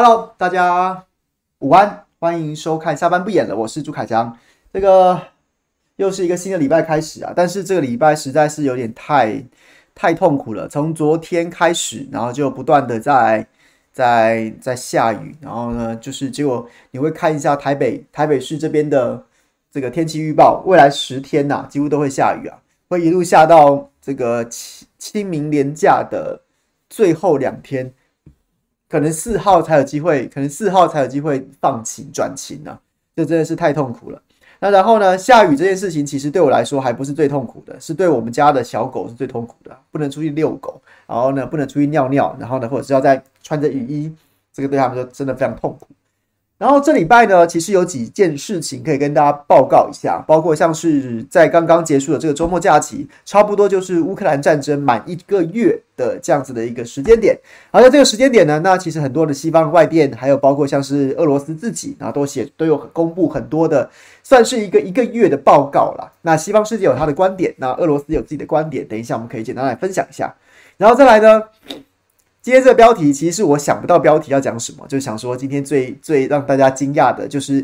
Hello，大家午安，欢迎收看下班不演了，我是朱凯翔。这个又是一个新的礼拜开始啊，但是这个礼拜实在是有点太太痛苦了。从昨天开始，然后就不断的在在在下雨，然后呢，就是结果你会看一下台北台北市这边的这个天气预报，未来十天呐、几乎都会下雨啊，会一路下到这个清清明连假的最后两天。可能四号才有机会，可能四号才有机会放晴转晴呢，这真的是太痛苦了。那然后呢，下雨这件事情其实对我来说还不是最痛苦的，是对我们家的小狗是最痛苦的，不能出去遛狗，然后呢，不能出去尿尿，然后呢，或者是要在穿着雨衣，这个对他们说真的非常痛苦。然后这礼拜呢，其实有几件事情可以跟大家报告一下，包括像是在刚刚结束的这个周末假期，差不多就是乌克兰战争满一个月的这样子的一个时间点。而在这个时间点呢，那其实很多的西方外电，还有包括像是俄罗斯自己，然后都写都有公布很多的，算是一个一个月的报告啦。那西方世界有他的观点，那俄罗斯有自己的观点，等一下我们可以简单来分享一下。然后再来呢？今天这个标题其实是我想不到标题要讲什么，就想说今天最最让大家惊讶的就是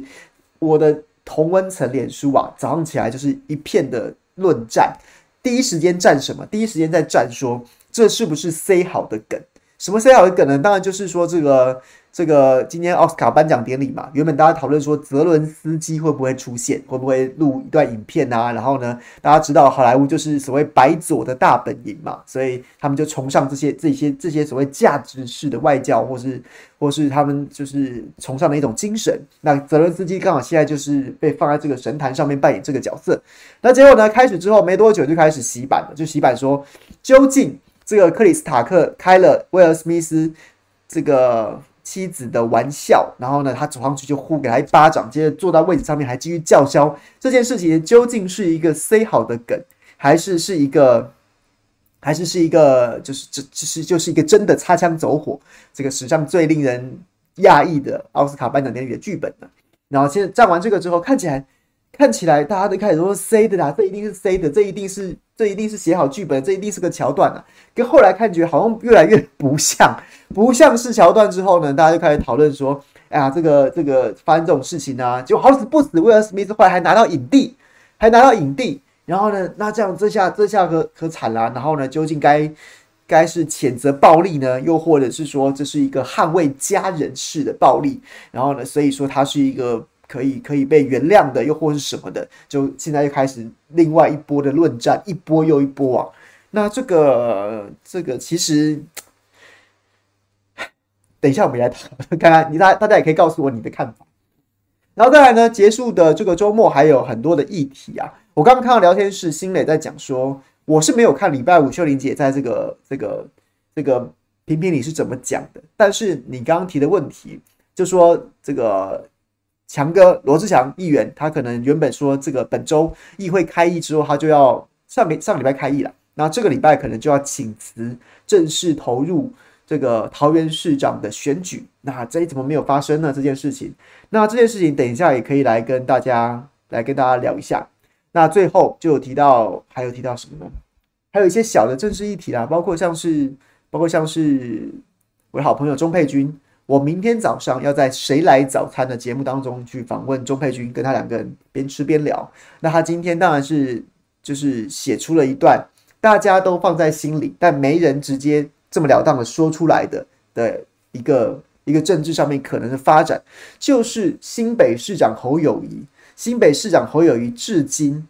我的同温层脸书啊，早上起来就是一片的论战，第一时间战什么？第一时间在战说这是不是塞好的梗？什么塞好的梗呢？当然就是说这个。这个今天奥斯卡颁奖典礼嘛，原本大家讨论说泽伦斯基会不会出现，会不会录一段影片啊？然后呢，大家知道好莱坞就是所谓白左的大本营嘛，所以他们就崇尚这些这些这些所谓价值式的外交，或是或是他们就是崇尚的一种精神。那泽伦斯基刚好现在就是被放在这个神坛上面扮演这个角色。那结果呢，开始之后没多久就开始洗版了，就洗版说究竟这个克里斯塔克开了威尔史密斯这个。妻子的玩笑，然后呢，他走上去就呼给他一巴掌，接着坐到位置上面还继续叫嚣。这件事情究竟是一个塞好的梗，还是是一个，还是是一个，就是这其实就是一个真的擦枪走火，这个史上最令人讶异的奥斯卡颁奖典礼的剧本呢？然后现在站完这个之后，看起来。看起来大家都开始说 C 的啦，这一定是 C 的，这一定是这一定是写好剧本，这一定是个桥段啊。跟后来看觉好像越来越不像，不像是桥段之后呢，大家就开始讨论说，哎呀，这个这个发生这种事情啊，就好死不死，威尔史密斯后来还拿到影帝，还拿到影帝，然后呢，那这样这下这下可可惨了，然后呢，究竟该该是谴责暴力呢，又或者是说这是一个捍卫家人式的暴力？然后呢，所以说他是一个。可以可以被原谅的，又或是什么的，就现在又开始另外一波的论战，一波又一波啊。那这个这个其实，等一下我们来谈，看看你大大家也可以告诉我你的看法。然后再来呢，结束的这个周末还有很多的议题啊。我刚刚看到聊天室新磊在讲说，我是没有看礼拜五秀玲姐在这个这个这个评评里是怎么讲的，但是你刚刚提的问题，就说这个。强哥罗志强议员，他可能原本说这个本周议会开议之后，他就要上个上礼拜开议了，那这个礼拜可能就要请辞，正式投入这个桃园市长的选举。那这怎么没有发生呢？这件事情，那这件事情等一下也可以来跟大家来跟大家聊一下。那最后就有提到，还有提到什么呢？还有一些小的政治议题啦，包括像是包括像是我的好朋友钟佩君。我明天早上要在《谁来早餐》的节目当中去访问钟佩君，跟他两个人边吃边聊。那他今天当然是就是写出了一段大家都放在心里，但没人直接这么了当的说出来的的一个一个政治上面可能的发展，就是新北市长侯友谊。新北市长侯友谊至今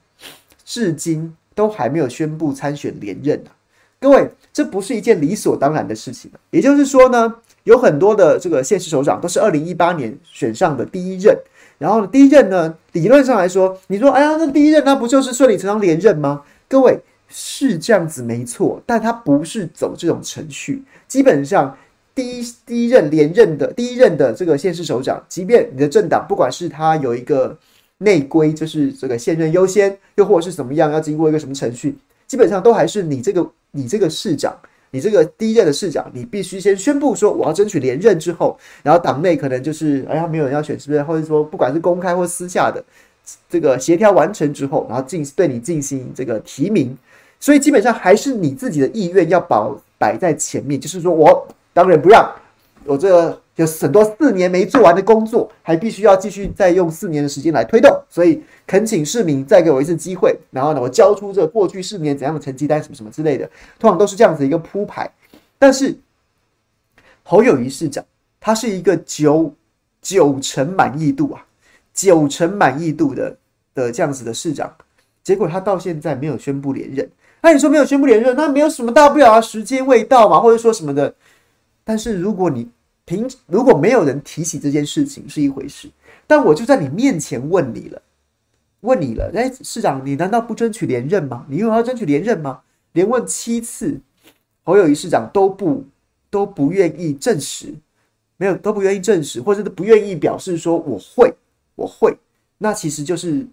至今都还没有宣布参选连任啊！各位，这不是一件理所当然的事情。也就是说呢。有很多的这个县市首长都是二零一八年选上的第一任，然后呢，第一任呢，理论上来说，你说，哎呀，那第一任那不就是顺理成章连任吗？各位是这样子没错，但他不是走这种程序。基本上，第一第一任连任的第一任的这个县市首长，即便你的政党不管是他有一个内规，就是这个现任优先，又或者是怎么样，要经过一个什么程序，基本上都还是你这个你这个市长。你这个第一任的市长，你必须先宣布说我要争取连任之后，然后党内可能就是哎呀没有人要选，是不是？或者说不管是公开或私下的这个协调完成之后，然后进对你进行这个提名，所以基本上还是你自己的意愿要保摆在前面，就是说我当仁不让，有这有很多四年没做完的工作，还必须要继续再用四年的时间来推动，所以恳请市民再给我一次机会，然后呢，我交出这过去四年怎样的成绩单什么什么之类的，通常都是这样子一个铺排。但是侯友谊市长他是一个九九成满意度啊，九成满意度的的这样子的市长，结果他到现在没有宣布连任。那你说没有宣布连任，那没有什么大不了啊，时间未到嘛，或者说什么的。但是如果你平如果没有人提起这件事情是一回事，但我就在你面前问你了，问你了，哎，市长，你难道不争取连任吗？你又要争取连任吗？连问七次，侯友宜市长都不都不愿意证实，没有都不愿意证实，或者都不愿意表示说我会我会，那其实就是。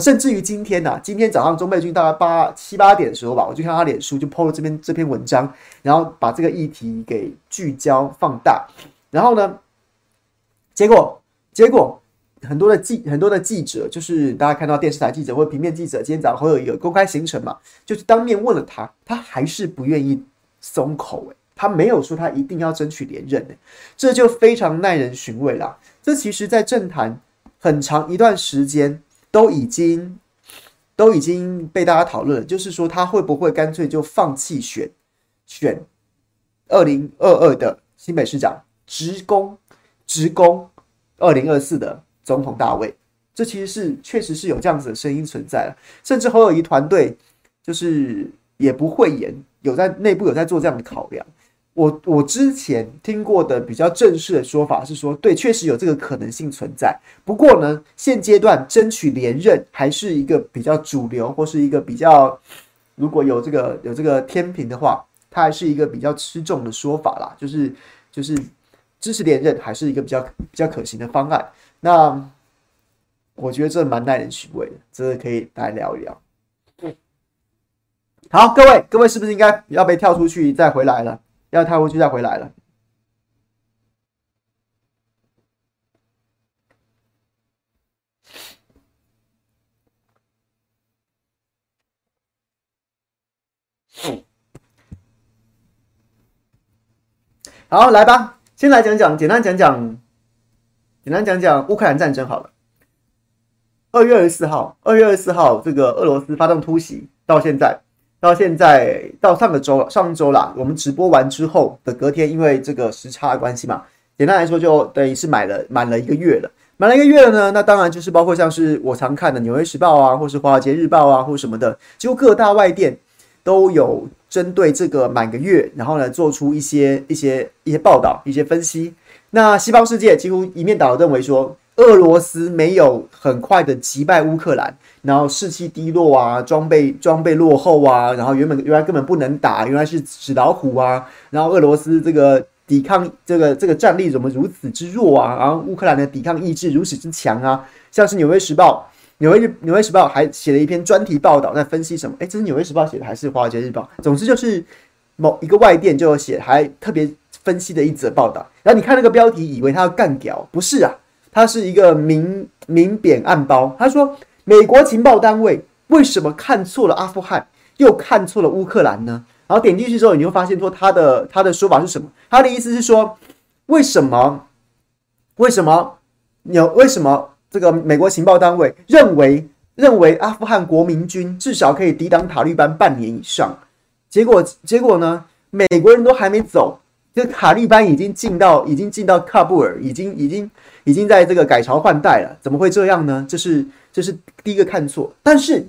甚至于今天呐、啊，今天早上钟佩君大概八七八点的时候吧，我就看他脸书就 PO 了这篇这篇文章，然后把这个议题给聚焦放大，然后呢，结果结果很多的记很多的记者，就是大家看到电视台记者或平面记者，今天早上会有一个公开行程嘛，就是当面问了他，他还是不愿意松口，他没有说他一定要争取连任诶，这就非常耐人寻味了。这其实在政坛很长一段时间。都已经都已经被大家讨论了，就是说他会不会干脆就放弃选选二零二二的新北市长，直攻直攻二零二四的总统大位？这其实是确实是有这样子的声音存在了，甚至侯友谊团队就是也不会言，有在内部有在做这样的考量。我我之前听过的比较正式的说法是说，对，确实有这个可能性存在。不过呢，现阶段争取连任还是一个比较主流，或是一个比较如果有这个有这个天平的话，它还是一个比较吃重的说法啦。就是就是支持连任还是一个比较比较可行的方案。那我觉得这蛮耐人寻味的，这个可以来聊一聊。好，各位各位是不是应该要被跳出去再回来了？要跳过去再回来了。好，来吧，先来讲讲，简单讲讲，简单讲讲乌克兰战争好了。二月二十四号，二月二十四号，这个俄罗斯发动突袭，到现在。到现在到上个周上周啦，我们直播完之后的隔天，因为这个时差的关系嘛，简单来说就等于是买了满了一个月了。满了一个月了呢，那当然就是包括像是我常看的《纽约时报》啊，或是《华尔街日报》啊，或什么的，几乎各大外电都有针对这个满个月，然后呢做出一些一些一些报道、一些分析。那西方世界几乎一面倒的认为说，俄罗斯没有很快的击败乌克兰。然后士气低落啊，装备装备落后啊，然后原本原来根本不能打，原来是纸老虎啊，然后俄罗斯这个抵抗这个这个战力怎么如此之弱啊？然后乌克兰的抵抗意志如此之强啊！像是纽约时报，纽约日纽约时报还写了一篇专题报道，在分析什么？诶，这是纽约时报写的还是华尔街日报？总之就是某一个外电就写，还特别分析的一则报道。然后你看那个标题，以为他要干屌，不是啊，他是一个明明贬暗褒，他说。美国情报单位为什么看错了阿富汗，又看错了乌克兰呢？然后点进去之后，你会发现说他的他的说法是什么？他的意思是说，为什么为什么有为什么这个美国情报单位认为认为阿富汗国民军至少可以抵挡塔利班半年以上？结果结果呢？美国人都还没走，这个塔利班已经进到已经进到喀布尔，已经已经已经在这个改朝换代了。怎么会这样呢？这是。这是第一个看错，但是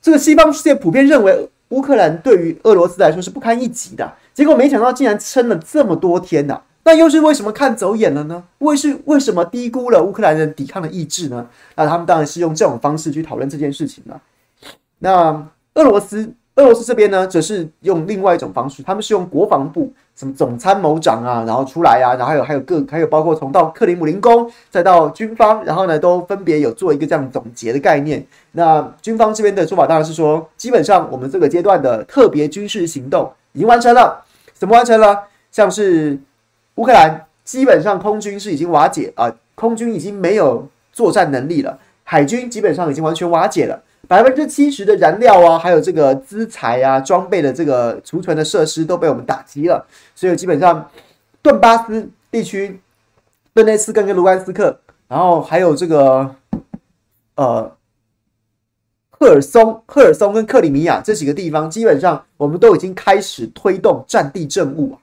这个西方世界普遍认为乌克兰对于俄罗斯来说是不堪一击的，结果没想到竟然撑了这么多天呐、那又是为什么看走眼了呢？为是为什么低估了乌克兰人抵抗的意志呢？那他们当然是用这种方式去讨论这件事情了。那俄罗斯。俄罗斯这边呢，则是用另外一种方式，他们是用国防部什么总参谋长啊，然后出来啊，然后还有还有各还有包括从到克里姆林宫再到军方，然后呢都分别有做一个这样总结的概念。那军方这边的说法当然是说，基本上我们这个阶段的特别军事行动已经完成了，怎么完成了？像是乌克兰基本上空军是已经瓦解啊，空军已经没有作战能力了，海军基本上已经完全瓦解了。百分之七十的燃料啊，还有这个资材啊、装备的这个储存的设施都被我们打击了，所以基本上顿巴斯地区，顿内茨克跟卢甘斯克，然后还有这个呃赫尔松、赫尔松跟克里米亚这几个地方，基本上我们都已经开始推动战地政务啊。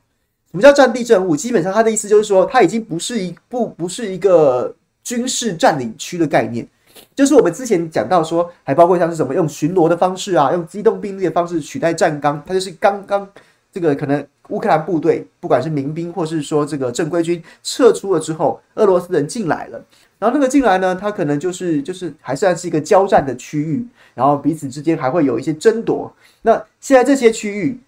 什么叫战地政务？基本上他的意思就是说，它已经不是一不不是一个军事占领区的概念，就是我们之前讲到说，还包括像是什么用巡逻的方式啊，用机动兵力的方式取代战钢，它就是刚刚这个可能乌克兰部队不管是民兵或是说这个正规军撤出了之后，俄罗斯人进来了，然后那个进来呢，他可能就是就是还算是一个交战的区域，然后彼此之间还会有一些争夺。那现在这些区域。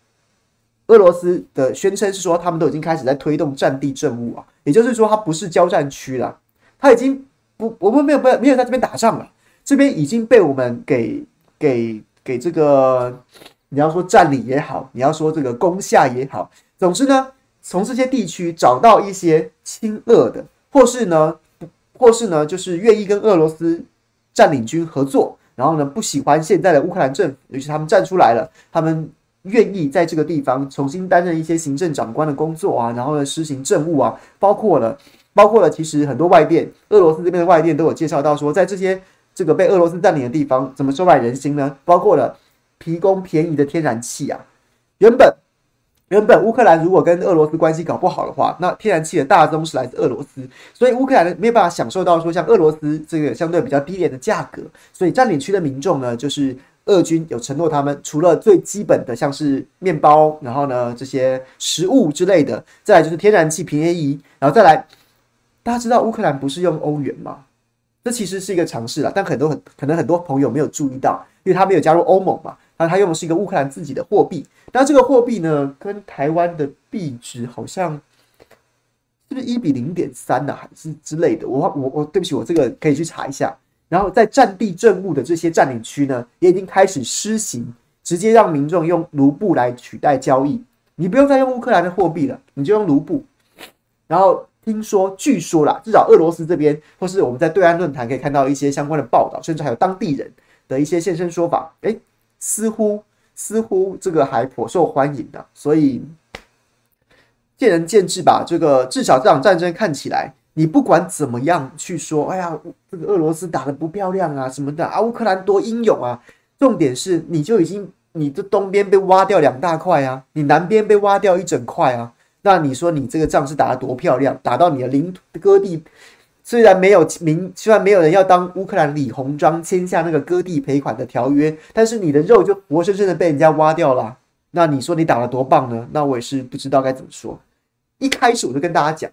俄罗斯的宣称是说，他们都已经开始在推动战地政务啊，也就是说，它不是交战区了，它已经不，我们没有没有没有在这边打仗了，这边已经被我们给给给这个，你要说占领也好，你要说这个攻下也好，总之呢，从这些地区找到一些亲俄的，或是呢，或是呢，就是愿意跟俄罗斯占领军合作，然后呢，不喜欢现在的乌克兰政府，尤其他们站出来了，他们。愿意在这个地方重新担任一些行政长官的工作啊，然后呢，施行政务啊，包括了，包括了，其实很多外电，俄罗斯这边的外电都有介绍到说，在这些这个被俄罗斯占领的地方，怎么收买人心呢？包括了提供便宜的天然气啊。原本原本乌克兰如果跟俄罗斯关系搞不好的话，那天然气的大宗是来自俄罗斯，所以乌克兰没有办法享受到说像俄罗斯这个相对比较低廉的价格，所以占领区的民众呢，就是。俄军有承诺，他们除了最基本的，像是面包，然后呢，这些食物之类的，再来就是天然气便宜，然后再来，大家知道乌克兰不是用欧元吗？这其实是一个尝试啦，但很多很可能很多朋友没有注意到，因为他没有加入欧盟嘛，那他用的是一个乌克兰自己的货币，那这个货币呢，跟台湾的币值好像是不是一比零点三呢，还是之类的？我我我，对不起，我这个可以去查一下。然后在战地政务的这些占领区呢，也已经开始施行，直接让民众用卢布来取代交易，你不用再用乌克兰的货币了，你就用卢布。然后听说，据说啦，至少俄罗斯这边，或是我们在对岸论坛可以看到一些相关的报道，甚至还有当地人的一些现身说法，诶，似乎似乎这个还颇受欢迎的，所以见仁见智吧。这个至少这场战争看起来。你不管怎么样去说，哎呀，这个俄罗斯打得不漂亮啊，什么的啊，乌克兰多英勇啊。重点是，你就已经你的东边被挖掉两大块啊，你南边被挖掉一整块啊。那你说你这个仗是打得多漂亮？打到你的领土割地，虽然没有明，虽然没有人要当乌克兰李鸿章签下那个割地赔款的条约，但是你的肉就活生生的被人家挖掉了。那你说你打得多棒呢？那我也是不知道该怎么说。一开始我就跟大家讲。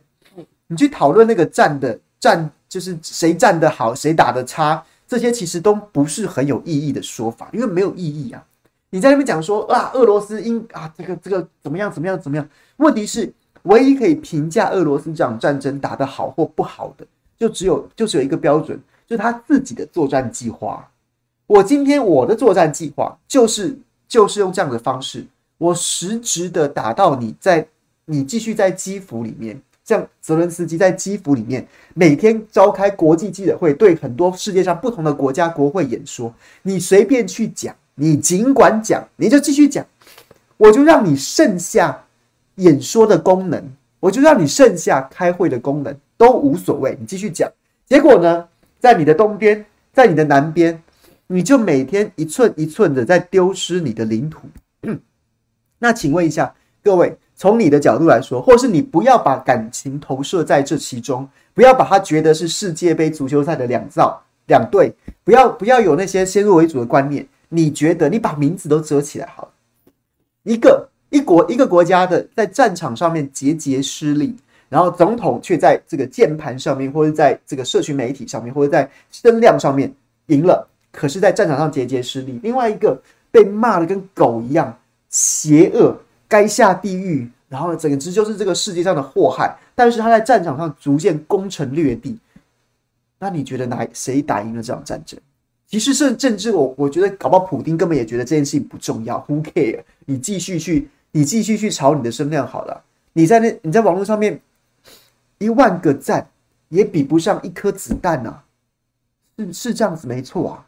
你去讨论那个战的战，就是谁战得好，谁打得差，这些其实都不是很有意义的说法，因为没有意义啊。你在那边讲说啊，俄罗斯应啊，这个这个怎么样怎么样怎么样？问题是，唯一可以评价俄罗斯这场战争打得好或不好的，就只有就只有一个标准，就是他自己的作战计划。我今天我的作战计划就是就是用这样的方式，我实质的打到你在你继续在基辅里面。像泽伦斯基在基辅里面每天召开国际记者会，对很多世界上不同的国家国会演说，你随便去讲，你尽管讲，你就继续讲，我就让你剩下演说的功能，我就让你剩下开会的功能都无所谓，你继续讲。结果呢，在你的东边，在你的南边，你就每天一寸一寸的在丢失你的领土。那请问一下各位。从你的角度来说，或是你不要把感情投射在这其中，不要把它觉得是世界杯足球赛的两造两队，不要不要有那些先入为主的观念。你觉得你把名字都遮起来好了，一个一国一个国家的在战场上面节节失利，然后总统却在这个键盘上面，或者在这个社群媒体上面，或者在声量上面赢了，可是，在战场上节节失利。另外一个被骂的跟狗一样邪恶。该下地狱，然后呢，整个直就是这个世界上的祸害。但是他在战场上逐渐攻城略地。那你觉得哪谁打赢了这场战争？其实是政治，我我觉得搞不好普丁根本也觉得这件事情不重要。Who care？你继续去，你继续去炒你的声量好了。你在那你在网络上面一万个赞也比不上一颗子弹呐、啊，是是这样子没错啊。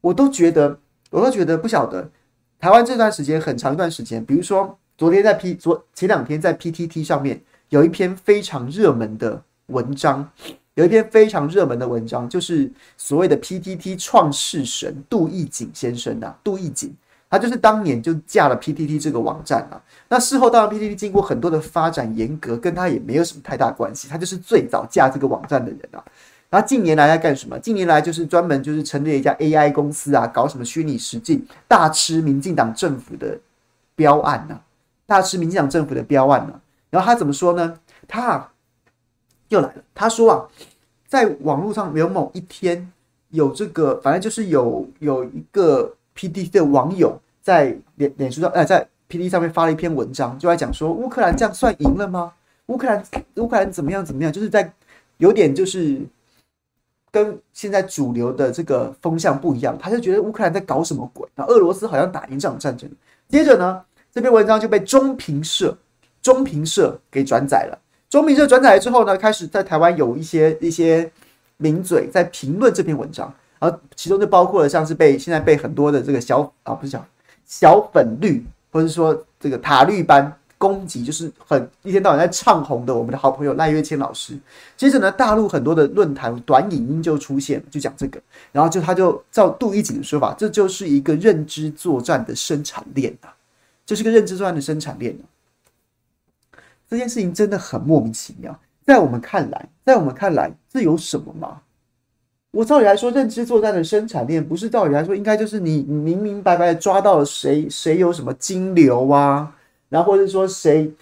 我都觉得，我都觉得不晓得台湾这段时间很长一段时间，比如说。昨天在 P 昨前两天在 PTT 上面有一篇非常热门的文章，有一篇非常热门的文章，就是所谓的 PTT 创世神杜奕景先生啊，杜奕景，他就是当年就架了 PTT 这个网站啊。那事后当然 PTT 经过很多的发展严格，跟他也没有什么太大关系，他就是最早架这个网站的人啊。然后近年来在干什么？近年来就是专门就是成立了一家 AI 公司啊，搞什么虚拟实境，大吃民进党政府的标案呐、大吃民进党政府的标案呐、然后他怎么说呢？他、啊、又来了，他说啊，在网络上有某一天有这个，反正就是有有一个 P D 的网友在脸脸书上，呃，在 P D 上面发了一篇文章，就在讲说乌克兰这样算赢了吗？乌克兰乌克兰怎么样怎么样？就是在有点就是。跟现在主流的这个风向不一样，他就觉得乌克兰在搞什么鬼？那俄罗斯好像打赢这场战争。接着呢，这篇文章就被中评社、中评社给转载了。中评社转载之后呢，开始在台湾有一些一些名嘴在评论这篇文章，而其中就包括了像是被现在被很多的这个小啊不是小小粉绿，或者说这个塔绿班。攻击就是很一天到晚在唱红的我们的好朋友赖岳谦老师。接着呢，大陆很多的论坛短影音就出现，就讲这个，然后就他就照杜奕瑾的说法，这就是一个认知作战的生产链啊，这是个认知作战的生产链啊。这件事情真的很莫名其妙，在我们看来，在我们看来，这有什么吗？我照理来说，认知作战的生产链不是照理来说应该就是你明明白白抓到了谁谁有什么金流啊？然后或者说谁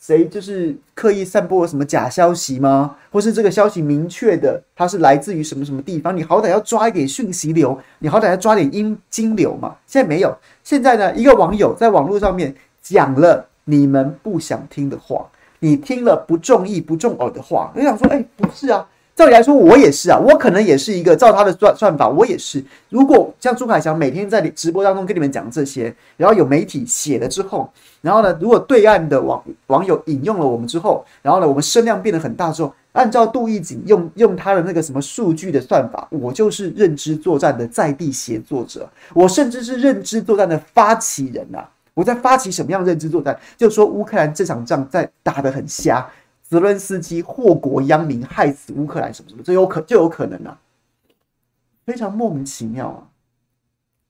谁就是刻意散播了什么假消息吗？或是这个消息明确的它是来自于什么什么地方？你好歹要抓一点讯息流，你好歹要抓点阴金流嘛。现在没有，现在呢，一个网友在网络上面讲了你们不想听的话，你听了不中意不中耳的话，你想说，哎，不是啊。照理来说，我也是啊，我可能也是一个照他的算算法，我也是。如果像朱凯翔每天在直播当中跟你们讲这些，然后有媒体写了之后，然后呢，如果对岸的网网友引用了我们之后，然后呢，我们声量变得很大之后，按照杜奕瑾用用他的那个什么数据的算法，我就是认知作战的在地协作者，我甚至是认知作战的发起人啊！我在发起什么样的认知作战？就说乌克兰这场仗在打得很瞎。泽伦斯基祸国殃民，害死乌克兰什么什么，这有可就有可能啊，非常莫名其妙啊，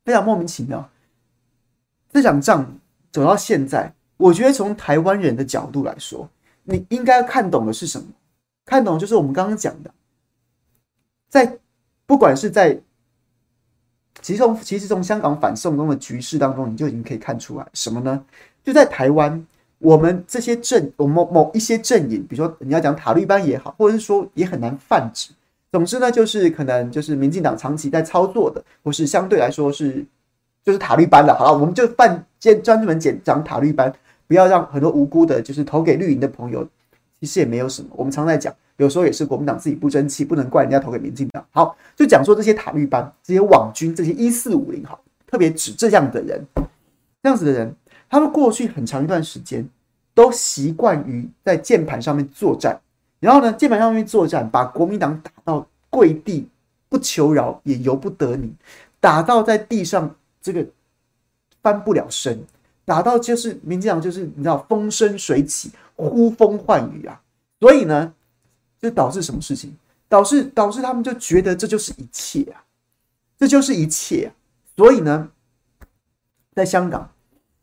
非常莫名其妙。这场仗走到现在，我觉得从台湾人的角度来说，你应该看懂的是什么？看懂就是我们刚刚讲的，在不管是在其实从其实从香港反送中的局势当中，你就已经可以看出来什么呢？就在台湾。我们这些阵，我某某一些阵营，比如说你要讲塔利班也好，或者是说也很难泛指。总之呢，就是可能就是民进党长期在操作的，或是相对来说是就是塔利班的。好了，我们就泛兼专门讲讲塔利班，不要让很多无辜的，就是投给绿营的朋友，其实也没有什么。我们常在讲，有时候也是国民党自己不争气，不能怪人家投给民进党。好，就讲说这些塔绿班、这些网军、这些一四五零，好，特别指这样的人，这样子的人。他们过去很长一段时间都习惯于在键盘上面作战，然后呢，键盘上面作战，把国民党打到跪地不求饶也由不得你，打到在地上这个翻不了身，打到就是民进党就是你知道风生水起，呼风唤雨啊，所以呢，就导致什么事情？导致导致他们就觉得这就是一切啊，这就是一切啊，所以呢，在香港。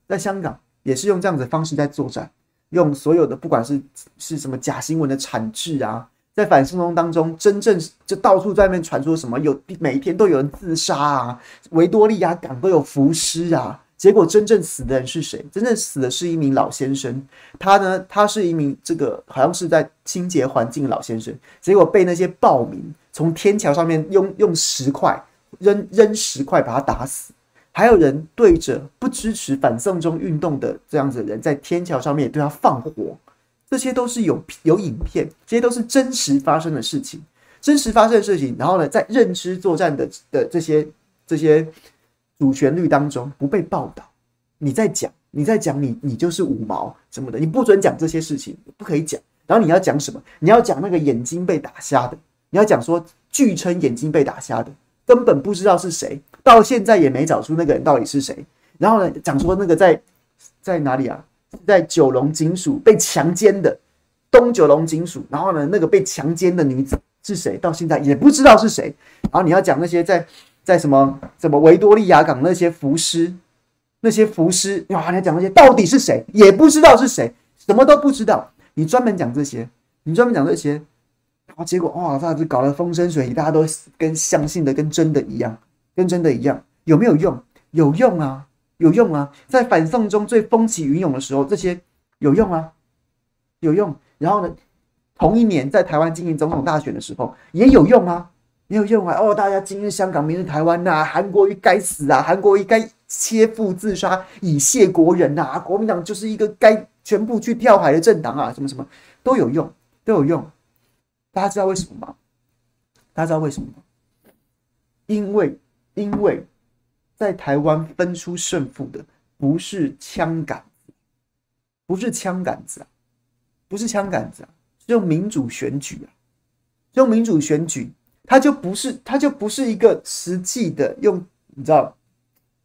在香港也是用这样子的方式在作战，用所有的不管是是什么假新闻的产制啊，在反送中当中，真正就到处在外面传说什么有每一天都有人自杀啊，维多利亚港都有浮尸啊，结果真正死的人是谁？真正死的是一名老先生，他呢，他是一名这个好像是在清洁环境的老先生，结果被那些暴民从天桥上面用用石块扔扔石块把他打死。还有人对着不支持反送中运动的这样子的人，在天桥上面对他放火，这些都是有有影片，这些都是真实发生的事情，真实发生的事情。然后呢，在认知作战的的这些这些主旋律当中不被报道，你在讲，你在讲，你你就是五毛什么的，你不准讲这些事情，不可以讲。然后你要讲什么？你要讲那个眼睛被打瞎的，你要讲说据称眼睛被打瞎的，根本不知道是谁。到现在也没找出那个人到底是谁。然后呢，讲说那个在在哪里啊？在九龙警署被强奸的，东九龙警署，然后呢，那个被强奸的女子是谁？到现在也不知道是谁。然后你要讲那些在在什么什么维多利亚港那些浮尸，那些浮尸，哇，你讲那些到底是谁？也不知道是谁，什么都不知道。你专门讲这些，你专门讲这些，然后结果哇，这样子搞得风生水起，大家都跟相信的跟真的一样，跟真的一样，有没有用？有用啊，有用啊，在反送中最风起云涌的时候，这些有用啊。有用，然后呢？同一年在台湾进行总统大选的时候也有用啊，没有用啊！哦，大家今日香港，明日台湾呐、啊，韩国瑜该死啊，韩国瑜该切腹自杀以谢国人呐、啊，国民党就是一个该全部去跳海的政党啊，什么什么都有用，都有用。大家知道为什么吗？大家知道为什么吗？因为，因为在台湾分出胜负的不是枪杆子，不是枪杆子啊。不是枪杆子啊，是用民主选举啊，用民主选举，它就不是，它就不是一个实际的用，你知道，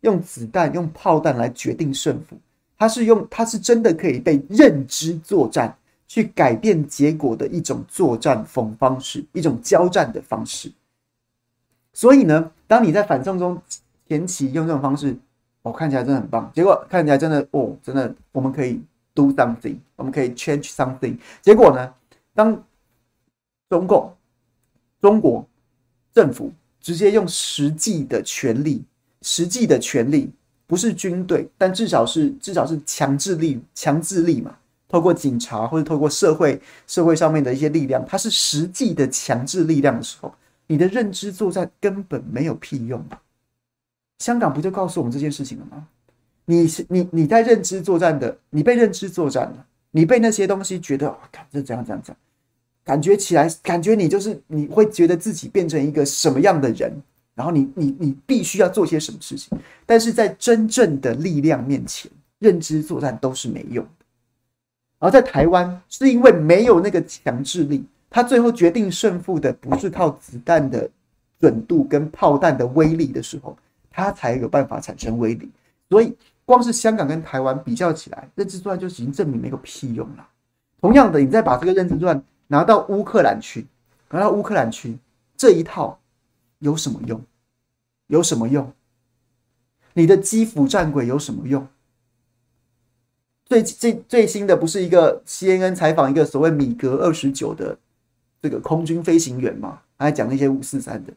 用子弹、用炮弹来决定胜负，它是用，它是真的可以被认知作战去改变结果的一种作战方方式，一种交战的方式。所以呢，当你在反送中前期用这种方式，哦，看起来真的很棒，结果看起来真的，哦，真的我们可以。Do something，我们可以 change something。结果呢？当中共、中国政府直接用实际的权力，实际的权力不是军队，但至少是至少是强制力、强制力嘛。透过警察或者透过社会社会上面的一些力量，它是实际的强制力量的时候，你的认知作战根本没有屁用。香港不就告诉我们这件事情了吗？你是你你在认知作战的，你被认知作战了，你被那些东西觉得，我靠，这怎样怎样怎样，感觉起来，感觉你就是你会觉得自己变成一个什么样的人，然后你你你必须要做些什么事情，但是在真正的力量面前，认知作战都是没用的。而在台湾，是因为没有那个强制力，他最后决定胜负的不是靠子弹的准度跟炮弹的威力的时候，他才有办法产生威力，所以。光是香港跟台湾比较起来，认知作战就已经证明没有屁用了。同样的，你再把这个认知作战拿到乌克兰去，拿到乌克兰去，这一套有什么用？有什么用？你的基辅战鬼有什么用？最最最新的不是一个 CNN 采访一个所谓米格二十九的这个空军飞行员吗？还讲那些五四三的。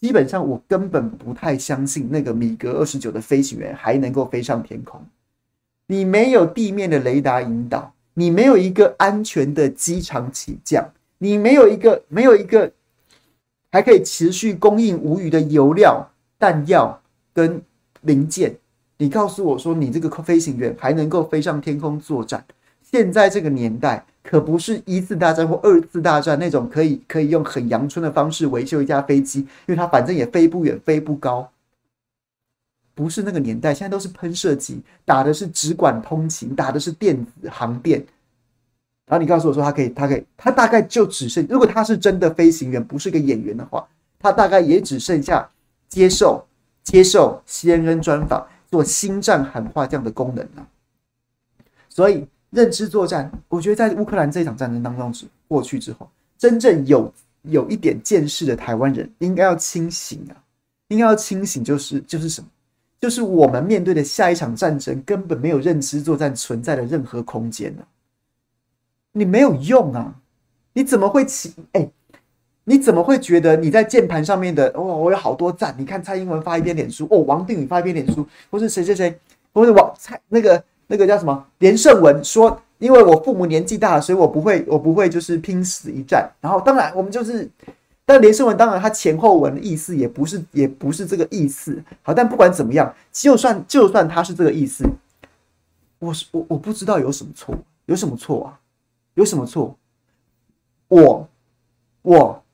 基本上我根本不太相信那个米格二十九的飞行员还能够飞上天空。你没有地面的雷达引导，你没有一个安全的机场起降，你没有一个没有一个还可以持续供应无余的油料、弹药跟零件。你告诉我说，你这个飞行员还能够飞上天空作战？现在这个年代。可不是一次大战或二次大战那种可以可以用很阳春的方式维修一架飞机，因为它反正也飞不远、飞不高。不是那个年代，现在都是喷射机，打的是直管通勤，打的是电子航电。然后你告诉我说，他可以，他可以，他大概就只剩，如果他是真的飞行员，不是个演员的话，他大概也只剩下接受接受 CNN 专访、做心战喊话这样的功能了。所以。认知作战，我觉得在乌克兰这场战争当中，过去之后，真正有有一点见识的台湾人应该要清醒啊！应该要清醒，就是就是什么？就是我们面对的下一场战争根本没有认知作战存在的任何空间呢、你没有用啊！你怎么会起？哎、你怎么会觉得你在键盘上面的哦？我有好多赞！你看蔡英文发一篇脸书，哦，王定宇发一篇脸书，或是谁谁谁，或是王蔡那个。那个叫什么？连胜文说：“因为我父母年纪大了，所以我不会，我不会就是拼死一战。然后，当然我们就是，但连胜文当然他前后文的意思也不是，也不是这个意思。好，但不管怎么样，就算就算他是这个意思，我是我我不知道有什么错，有什么错啊？有什么错？我我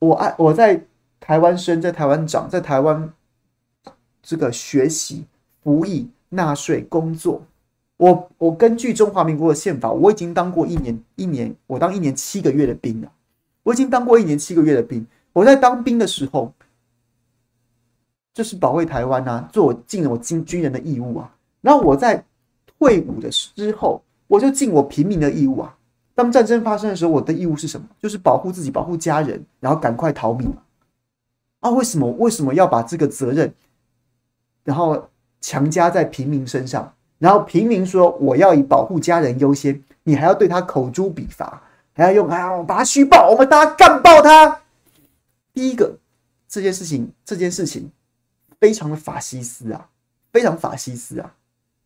我爱我在台湾生，在台湾长，在台湾这个学习、服役、纳税、工作。”我我根据中华民国的宪法，我已经当过一年一年，我当一年七个月的兵了。我已经当过一年七个月的兵。我在当兵的时候，就是保卫台湾啊，做我尽了我军军人的义务啊。然后我在退伍的之后，我就尽我平民的义务啊。当战争发生的时候，我的义务是什么？就是保护自己，保护家人，然后赶快逃命啊！为什么为什么要把这个责任，然后强加在平民身上？然后平民说我要以保护家人优先，你还要对他口诛笔伐，还要用啊，我把他虚报，我们大家干爆他。第一个，这件事情，这件事情非常的法西斯啊，非常法西斯啊。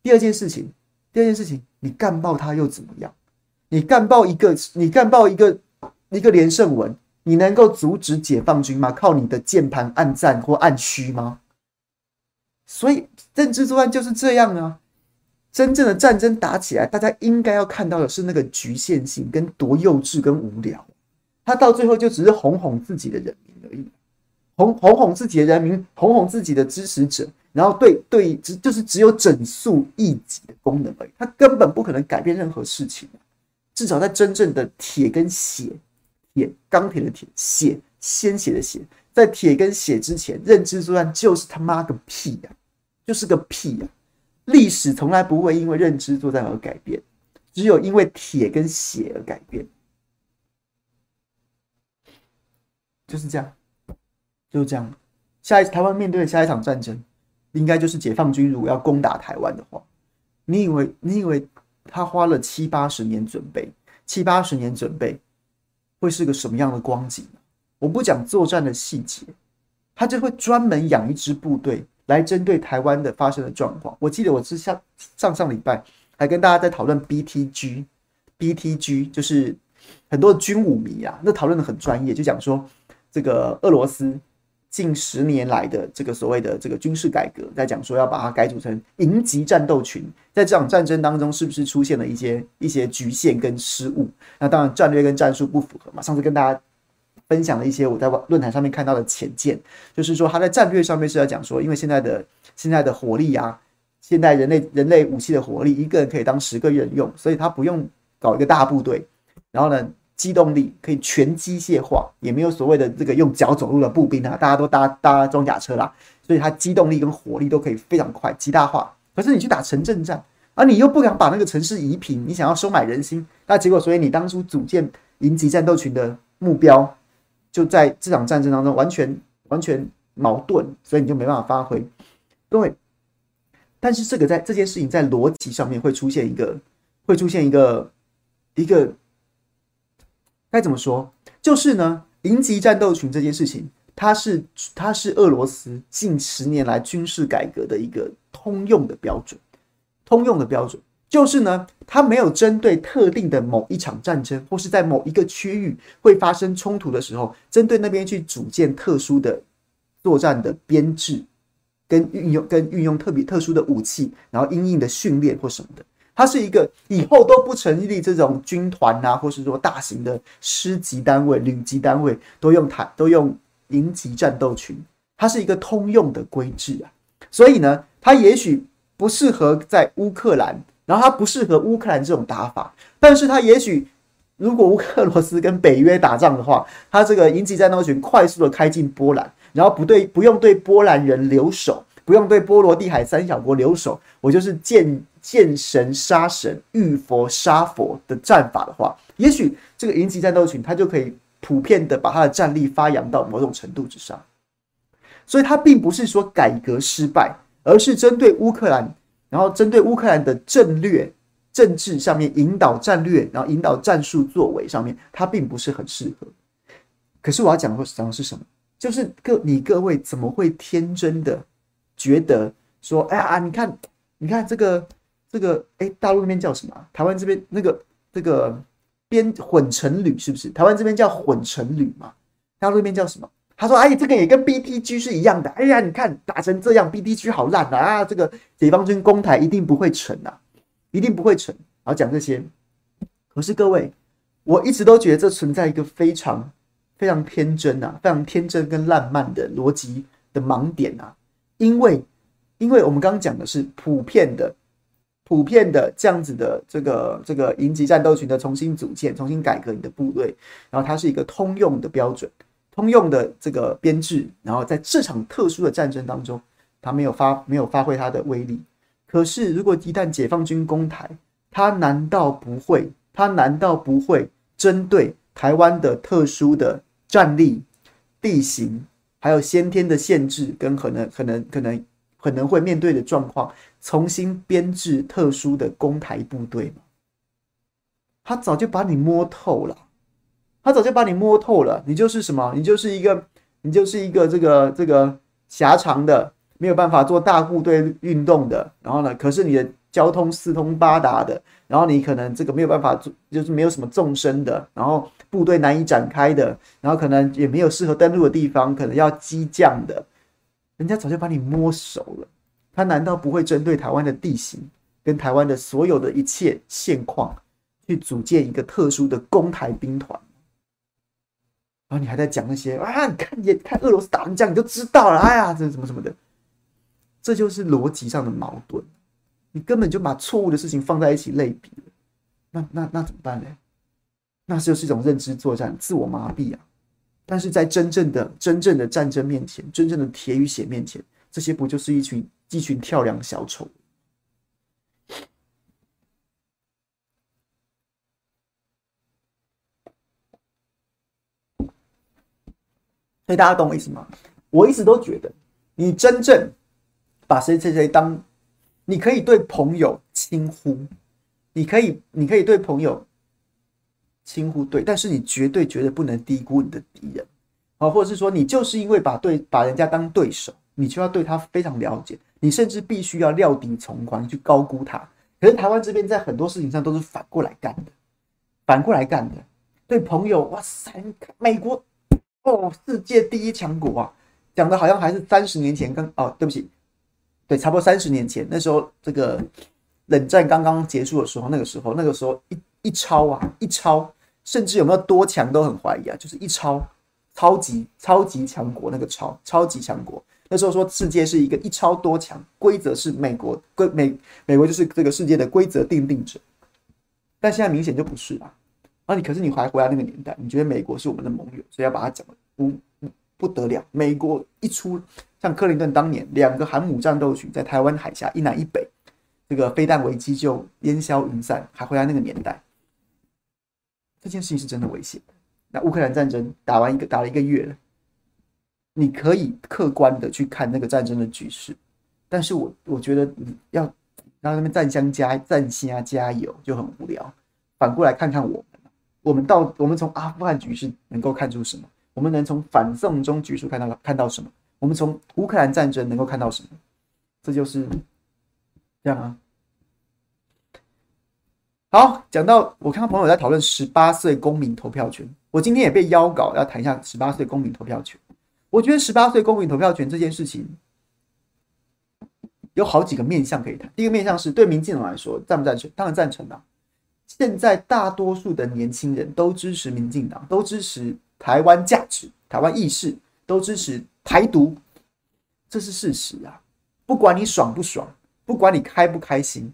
第二件事情，第二件事情，你干爆他又怎么样？你干爆一个，你干爆一个一个连胜文，你能够阻止解放军吗？靠你的键盘按赞或按虚吗？所以政治作战就是这样啊！真正的战争打起来，大家应该要看到的是那个局限性跟多幼稚跟无聊。他到最后就只是哄哄自己的人民而已，哄哄哄自己的人民，哄哄自己的支持者，然后对对，只就是只有整肃异己的功能而已。他根本不可能改变任何事情。至少在真正的铁跟血，铁钢铁的铁，血鲜血的血，在铁跟血之前，认知作战就是他妈个屁呀，就是个屁呀！历史从来不会因为认知作战而改变，只有因为铁跟血而改变，就是这样，就是这样。下一台湾面对的下一场战争，应该就是解放军如果要攻打台湾的话，你以为你以为？他花了七八十年准备，七八十年准备，会是个什么样的光景？我不讲作战的细节，他就会专门养一支部队来针对台湾的发生的状况。我记得我是下上上礼拜还跟大家在讨论 BTG，BTG 就是很多军武迷啊，那讨论的很专业，就讲说这个俄罗斯。近十年来的这个所谓的这个军事改革，在讲说要把它改组成营级战斗群，在这场战争当中，是不是出现了一些一些局限跟失误？那当然战略跟战术不符合嘛。上次跟大家分享了一些我在论坛上面看到的浅见，就是说他在战略上面是要讲说，因为现在的现在的火力啊，现在人类人类武器的火力，一个人可以当十个人用，所以他不用搞一个大部队，然后呢，机动力可以全机械化，也没有所谓的这个用脚走路的步兵啊，大家都搭搭装甲车啦，所以它机动力跟火力都可以非常快，极大化。可是你去打城镇战，而你又不敢把那个城市夷平，你想要收买人心，那结果，所以你当初组建营级战斗群的目标，就在这场战争当中完全完全矛盾，所以你就没办法发挥。对，但是这个在这件事情在逻辑上面会出现一个，会出现一个一个。该怎么说？就是呢，零级战斗群这件事情，它是它是俄罗斯近十年来军事改革的一个通用的标准。通用的标准就是呢，它没有针对特定的某一场战争，或是在某一个区域会发生冲突的时候，针对那边去组建特殊的作战的编制，跟运用跟运用特别特殊的武器，然后因应的训练或什么的。它是一个以后都不成立这种军团啊，或是说大型的师级单位、旅级单位都用台都用营级战斗群，它是一个通用的规制啊。所以呢，它也许不适合在乌克兰，然后它不适合乌克兰这种打法，但是它也许如果乌克罗斯跟北约打仗的话，它这个营级战斗群快速的开进波兰，然后不对不用对波兰人留守，不用对波罗的海三小国留守，我就是见。见神杀神，遇佛杀佛的战法的话，也许这个营级战斗群它就可以普遍的把它的战力发扬到某种程度之上。所以它并不是说改革失败，而是针对乌克兰，然后针对乌克兰的战略、政治上面引导战略，然后引导战术作为上面，它并不是很适合。可是我要讲的讲的是什么？就是各你各位怎么会天真的觉得说，哎呀，你看，你看这个。这个哎，大陆那边叫什么？台湾这边那个这个编混成旅是不是？台湾这边叫混成旅嘛？大陆那边叫什么？他说：“哎，这个也跟 BTG 是一样的。哎呀，你看打成这样，BTG 好烂啊！这个解放军攻台一定不会成啊，一定不会成。”然后讲这些。可是各位，我一直都觉得这存在一个非常非常天真啊，非常天真跟烂漫的逻辑的盲点啊，因为因为我们刚刚讲的是普遍的。普遍的这样子的这个这个营级战斗群的重新组建、重新改革你的部队，然后它是一个通用的标准、通用的这个编制，然后在这场特殊的战争当中，它没有发没有发挥它的威力。可是如果一旦解放军攻台，他难道不会？他难道不会针对台湾的特殊的战力、地形，还有先天的限制跟可能、可能、可能、可能会面对的状况，重新编制特殊的攻台部队吗？他早就把你摸透了，他早就把你摸透了，你就是什么？你就是一个，你就是一个这个这个狭长的，没有办法做大部队运动的。然后呢，可是你的交通四通八达的，然后你可能这个没有办法做，就是没有什么纵深的，然后部队难以展开的，然后可能也没有适合登陆的地方，可能要激将的。人家早就把你摸熟了，他难道不会针对台湾的地形跟台湾的所有的一切现况？去组建一个特殊的攻台兵团，然后你还在讲那些啊？你看，也看俄罗斯打人家，你就知道了。哎呀，这什么什么的，这就是逻辑上的矛盾。你根本就把错误的事情放在一起类比，那那那怎么办呢？那就是一种认知作战、自我麻痹啊！但是在真正的、真正的战争面前，真正的铁与血面前，这些不就是一群一群跳梁小丑？所以大家懂我意思吗？我一直都觉得，你真正把谁谁谁当，你可以对朋友轻呼，你可以，你可以对朋友轻呼对，但是你绝对绝对不能低估你的敌人啊，或者是说，你就是因为把对把人家当对手，你就要对他非常了解，你甚至必须要料敌从宽，去高估他。可是台湾这边在很多事情上都是反过来干的，反过来干的，对朋友，哇塞，你看美国。哦，世界第一强国啊，讲的好像还是三十年前刚哦，对不起，对，差不多三十年前，那时候这个冷战刚刚结束的时候，那个时候，那个时候一一超啊，一超，甚至有没有多强都很怀疑啊，就是一超，超级超级强国那个超，超级强国，那时候说世界是一个一超多强，规则是美国规美美国就是这个世界的规则定定者，但现在明显就不是啊。那、你可是你还回来那个年代，你觉得美国是我们的盟友，所以要把它讲的不不得了。美国一出，像克林顿当年两个航母战斗群在台湾海峡一南一北，这个飞弹危机就烟消云散。还回来那个年代，这件事情是真的危险。那乌克兰战争打完一个打了一个月了，你可以客观的去看那个战争的局势，但是我我觉得你要让他们战相加战虾加油就很无聊。反过来看看我。我们到我们从阿富汗局势能够看出什么？我们能从反送中局势看到看到什么？我们从乌克兰战争能够看到什么？这就是这样啊。好，讲到我看到朋友在讨论十八岁公民投票权，我今天也被邀稿要谈一下十八岁公民投票权。我觉得十八岁公民投票权这件事情有好几个面向可以谈。第一个面向是对民进党来说赞不赞成？当然赞成啊。现在大多数的年轻人都支持民进党，都支持台湾价值、台湾意识，都支持台独，这是事实啊！不管你爽不爽，不管你开不开心，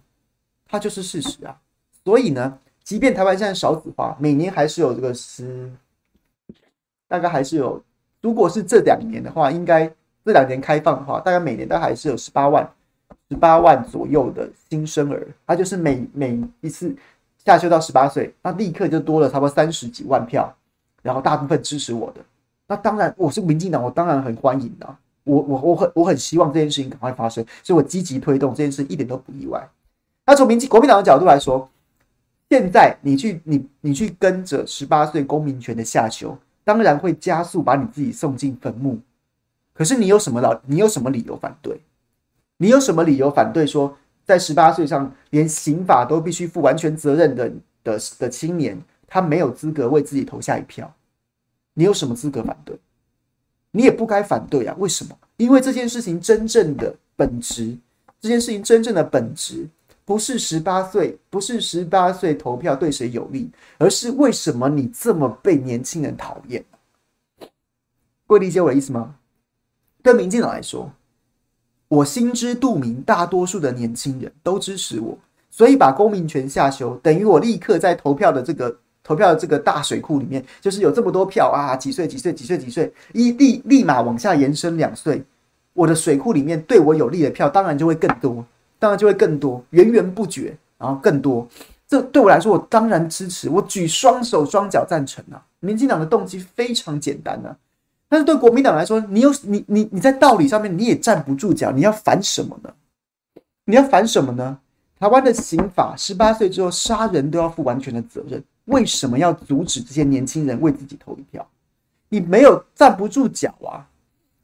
它就是事实啊！所以呢，即便台湾现在少子化，每年还是有这个十，大概还是有，如果是这两年的话，应该这两年开放的话，大概每年都还是有十八万、十八万左右的新生儿，它就是每每一次。下修到十八岁，那立刻就多了差不多三十几万票，然后大部分支持我的。那当然，我是民进党，我当然很欢迎的。我我我很我很希望这件事情赶快发生，所以我积极推动这件事，一点都不意外。那从民进国民党的角度来说，现在你去你你去跟着十八岁公民权的下修，当然会加速把你自己送进坟墓。可是你有什么老你有什么理由反对？你有什么理由反对说？在十八岁上，连刑法都必须负完全责任的的的青年，他没有资格为自己投下一票。你有什么资格反对？你也不该反对啊！为什么？因为这件事情真正的本质，这件事情真正的本质，不是十八岁，不是十八岁投票对谁有利，而是为什么你这么被年轻人讨厌？会理解我的意思吗？对民进党来说。我心知肚明，大多数的年轻人都支持我，所以把公民权下修，等于我立刻在投票的这个投票的这个大水库里面，就是有这么多票啊，几岁几岁几岁几岁，一立立马往下延伸两岁，我的水库里面对我有利的票当然就会更多，当然就会更多，源源不绝，然后更多，这对我来说，我当然支持，我举双手双脚赞成啊！民进党的动机非常简单啊，但是对国民党来说，你有你你你在道理上面你也站不住脚，你要反什么呢？你要反什么呢？台湾的刑法，十八岁之后杀人都要负完全的责任，为什么要阻止这些年轻人为自己投一票？你没有站不住脚啊！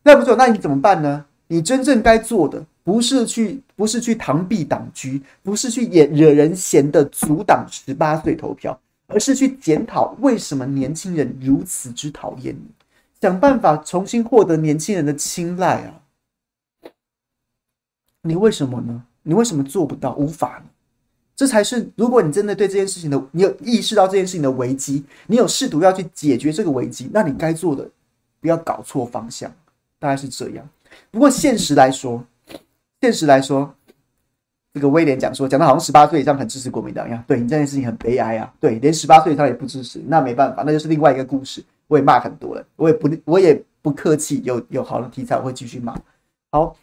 站不住，那你怎么办呢？你真正该做的。不是去，不是去螳臂挡车，不是去惹惹人嫌的阻挡十八岁投票，而是去检讨为什么年轻人如此之讨厌你，想办法重新获得年轻人的青睐啊！你为什么呢？你为什么做不到？无法呢？这才是，如果你真的对这件事情的，你有意识到这件事情的危机，你有试图要去解决这个危机，那你该做的不要搞错方向，大概是这样。不过现实来说，现实来说，这个威廉讲说，讲的好像十八岁以上很支持国民党一样。对，你这件事情很悲哀啊！对，连十八岁以上也不支持，那没办法，那就是另外一个故事。我也骂很多人，我也不，我也不客气。有有好的题材，我会继续骂。好，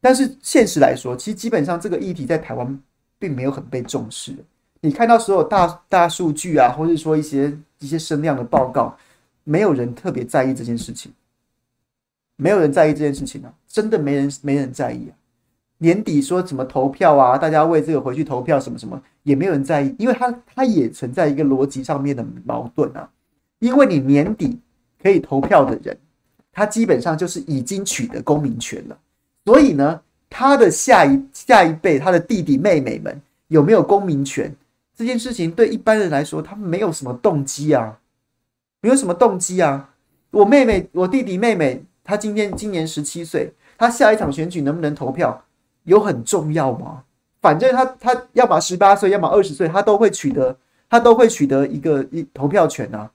但是现实来说，其实基本上这个议题在台湾并没有很被重视。你看到所有大大数据啊，或者说一些一些声量的报告，没有人特别在意这件事情，没有人在意这件事情啊，真的没人没人在意啊。年底说怎么投票啊？大家为这个回去投票什么什么，也没有人在意，因为他他也存在一个逻辑上面的矛盾啊。因为你年底可以投票的人，他基本上就是已经取得公民权了，所以呢，他的下一下一辈，他的弟弟妹妹们有没有公民权这件事情，对一般人来说，他没有什么动机啊，没有什么动机啊。我妹妹，我弟弟妹妹，他今天今年十七岁，他下一场选举能不能投票？有很重要吗？反正他他要么十八岁，要么二十岁，他都会取得，他都会取得一个一投票权啊，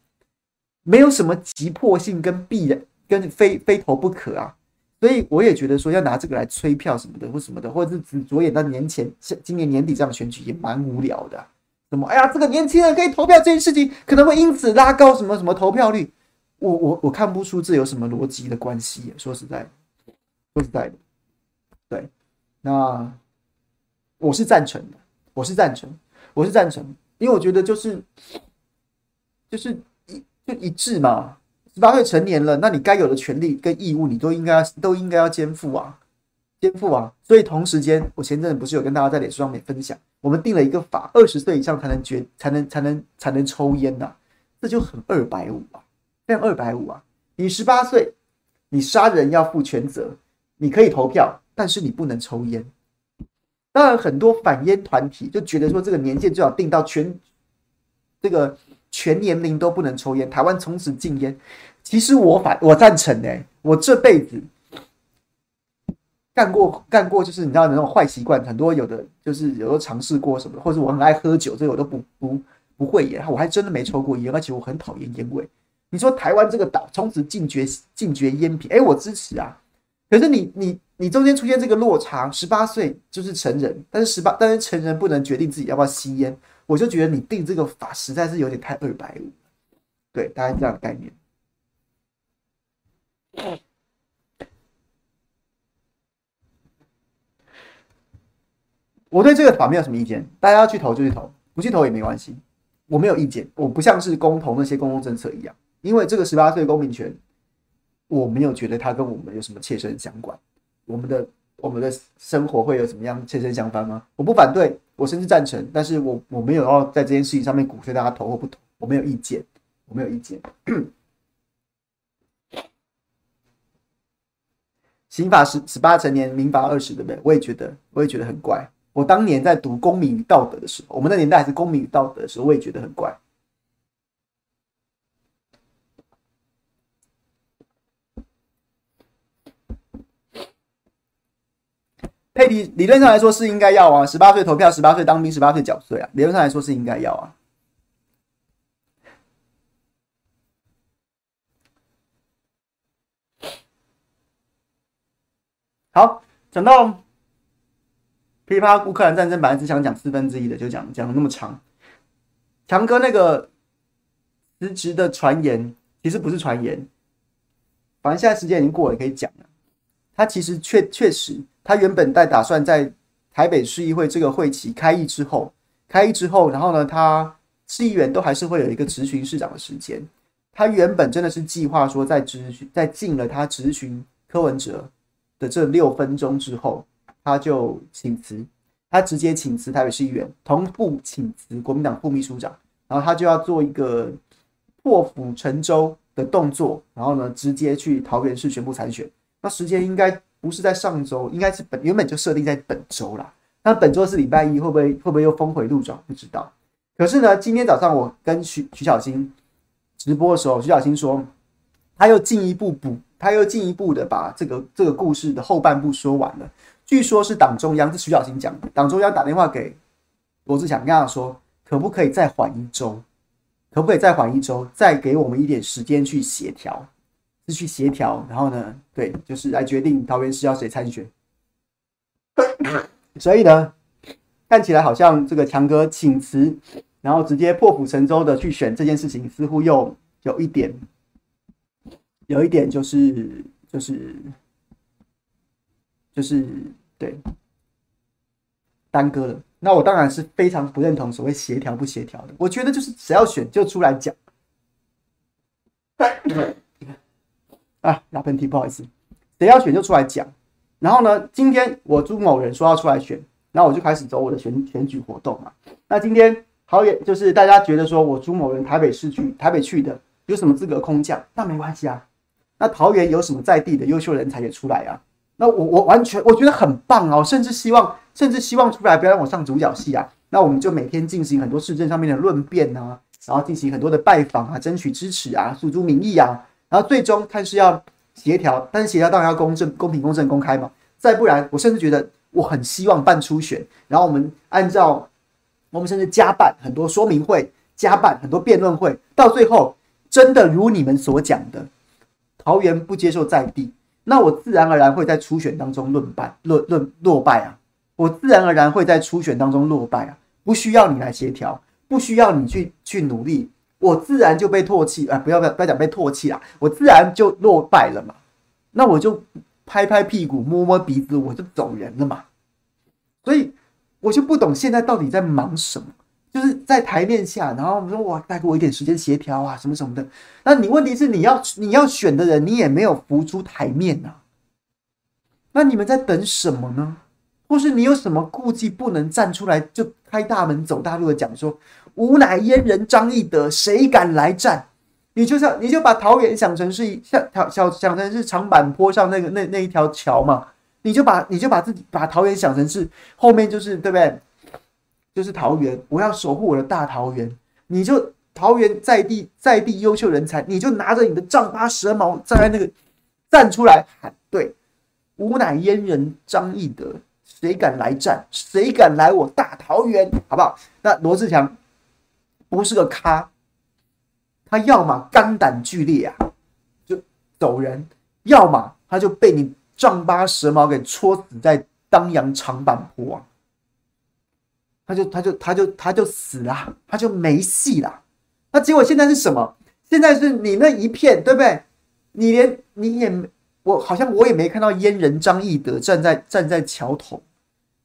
没有什么急迫性跟必然跟非非投不可啊，所以我也觉得说要拿这个来催票什么的或什么的，或者是只着眼到年前今年年底这样的选举也蛮无聊的啊。什么哎呀，这个年轻人可以投票这件事情可能会因此拉高什么什么投票率，我我我看不出这有什么逻辑的关系。说实在，说实在的，对。那我是赞成的，我是赞成，我是赞成，因为我觉得就是就是就一致嘛，十八岁成年了，那你该有的权利跟义务，你都应该都应该要肩负啊，肩负啊。所以同时间，我前阵子不是有跟大家在脸书上面分享，我们定了一个法，二十岁以上才能决才能才能才能抽烟呐，这就很二百五啊，非常二百五啊。你十八岁，你杀人要负全责，你可以投票。但是你不能抽烟。当然，很多反烟团体就觉得说，这个年限最好定到全这个全年龄都不能抽烟，台湾从此禁烟。其实我反我赞成哎，我这辈子干过干过，就是你知道那种坏习惯，很多有的就是有的尝试过什么，或者我很爱喝酒，这个我都不不不会耶。我还真的没抽过烟，而且我很讨厌烟味。你说台湾这个岛从此禁绝禁绝烟品，哎，我支持啊。可是你你。你中间出现这个落差，十八岁就是成人，但是十八，但是成人不能决定自己要不要吸烟，我就觉得你定这个法实在是有点太二百五，对，大概这样的概念。我对这个法没有什么意见，大家要去投就去投，不去投也没关系，我没有意见，我不像是公投那些公共政策一样，因为这个十八岁公民权，我没有觉得它跟我们有什么切身相关。我们的我们的生活会有怎么样切身相关吗？我不反对，我甚至赞成，但是我我没有要在这件事情上面鼓吹大家投或不投，我没有意见，我没有意见。刑法十十八成年，民法二十，对不对？我也觉得，我也觉得很怪。我当年在读《公民与道德》的时候，我们那年代还是《公民与道德》的时候，我也觉得很怪。配理理论上来说是应该要啊，十八岁投票，十八岁当兵，十八岁缴税啊。理论上来说是应该要啊。好，讲到噼啪乌克兰战争，本来只想讲四分之一的，就讲讲那么长。强哥那个辞职的传言，其实不是传言，反正现在时间已经过了，可以讲了。他其实确确实。他原本在打算在台北市议会这个会期开议之后，开议之后，然后呢，他市议员都还是会有一个质询市长的时间。他原本真的是计划说，在质询在进了他质询柯文哲的这六分钟之后，他就请辞，他直接请辞台北市议员，同步请辞国民党副秘书长，然后他就要做一个破釜沉舟的动作，然后呢，直接去桃园市宣布参选。那时间应该不是在上周，应该是本原本就设定在本周啦。那本周是礼拜一，会不会会不会又峰回路转？不知道。可是呢，今天早上我跟徐徐小新直播的时候，徐小新说，他又进一步补，他又进一步的把这个这个故事的后半部说完了。据说是党中央，是徐小新讲的，党中央打电话给罗志祥，跟他说，可不可以再缓一周？可不可以再缓一周？再给我们一点时间去协调，是去协调。然后呢，对，就是来决定桃园市要谁参选。所以呢，看起来好像这个强哥请辞，然后直接破釜沉舟的去选这件事情，似乎又有一点，有一点就是就是就是对耽搁了。那我当然是非常不认同所谓协调不协调的。我觉得就是谁要选就出来讲。啊，打喷嚏，不好意思，谁要选就出来讲。然后呢，今天我朱某人说要出来选，然后我就开始走我的选选举活动嘛。那今天桃园就是大家觉得说我朱某人台北市去台北去的有什么资格空降？那没关系啊。那桃园有什么在地的优秀人才也出来啊？那我我完全我觉得很棒哦，甚至希望甚至希望出来不要让我上主角戏啊。那我们就每天进行很多市政上面的论辩啊，然后进行很多的拜访啊，争取支持啊，诉诸民意啊，然后最终看是要。协调，但是协调当然要公正、公平、公正、公开嘛。再不然，我甚至觉得我很希望办初选，然后我们按照我们甚至加办很多说明会，加办很多辩论会，到最后真的如你们所讲的，桃园不接受在地，那我自然而然会在初选当中论败、论论落败啊！我自然而然会在初选当中落败啊！不需要你来协调，不需要你去去努力。我自然就被唾弃啊！不要不要不要讲被唾弃啦，我自然就落败了嘛。那我就拍拍屁股，摸摸鼻子，我就走人了嘛。所以我就不懂现在到底在忙什么，就是在台面下，然后我说哇，再给我一点时间协调啊，什么什么的。那你问题是你要你要选的人，你也没有浮出台面呐。那你们在等什么呢？或是你有什么顾忌，不能站出来就开大门走大路的讲说？吾乃阉人张翼德，谁敢来战？你就像你就把桃园想成是一像小小想成是长坂坡上那个那那一条桥嘛？你就把你就把自己把桃园想成是后面就是对不对？就是桃园，我要守护我的大桃园。你就桃园在地在地优秀人才，你就拿着你的丈八蛇矛站在那个站出来喊对，吾乃阉人张翼德，谁敢来战？谁敢来我大桃园？好不好？那罗志强。不是个咖，他要么肝胆俱裂啊，就走人；要么他就被你丈八蛇矛给戳死在当阳长坂坡啊，他就他就他就他就死了，他就没戏了。那结果现在是什么？现在是你那一片，对不对？你连你也我好像我也没看到阉人张翼德站在站在桥头。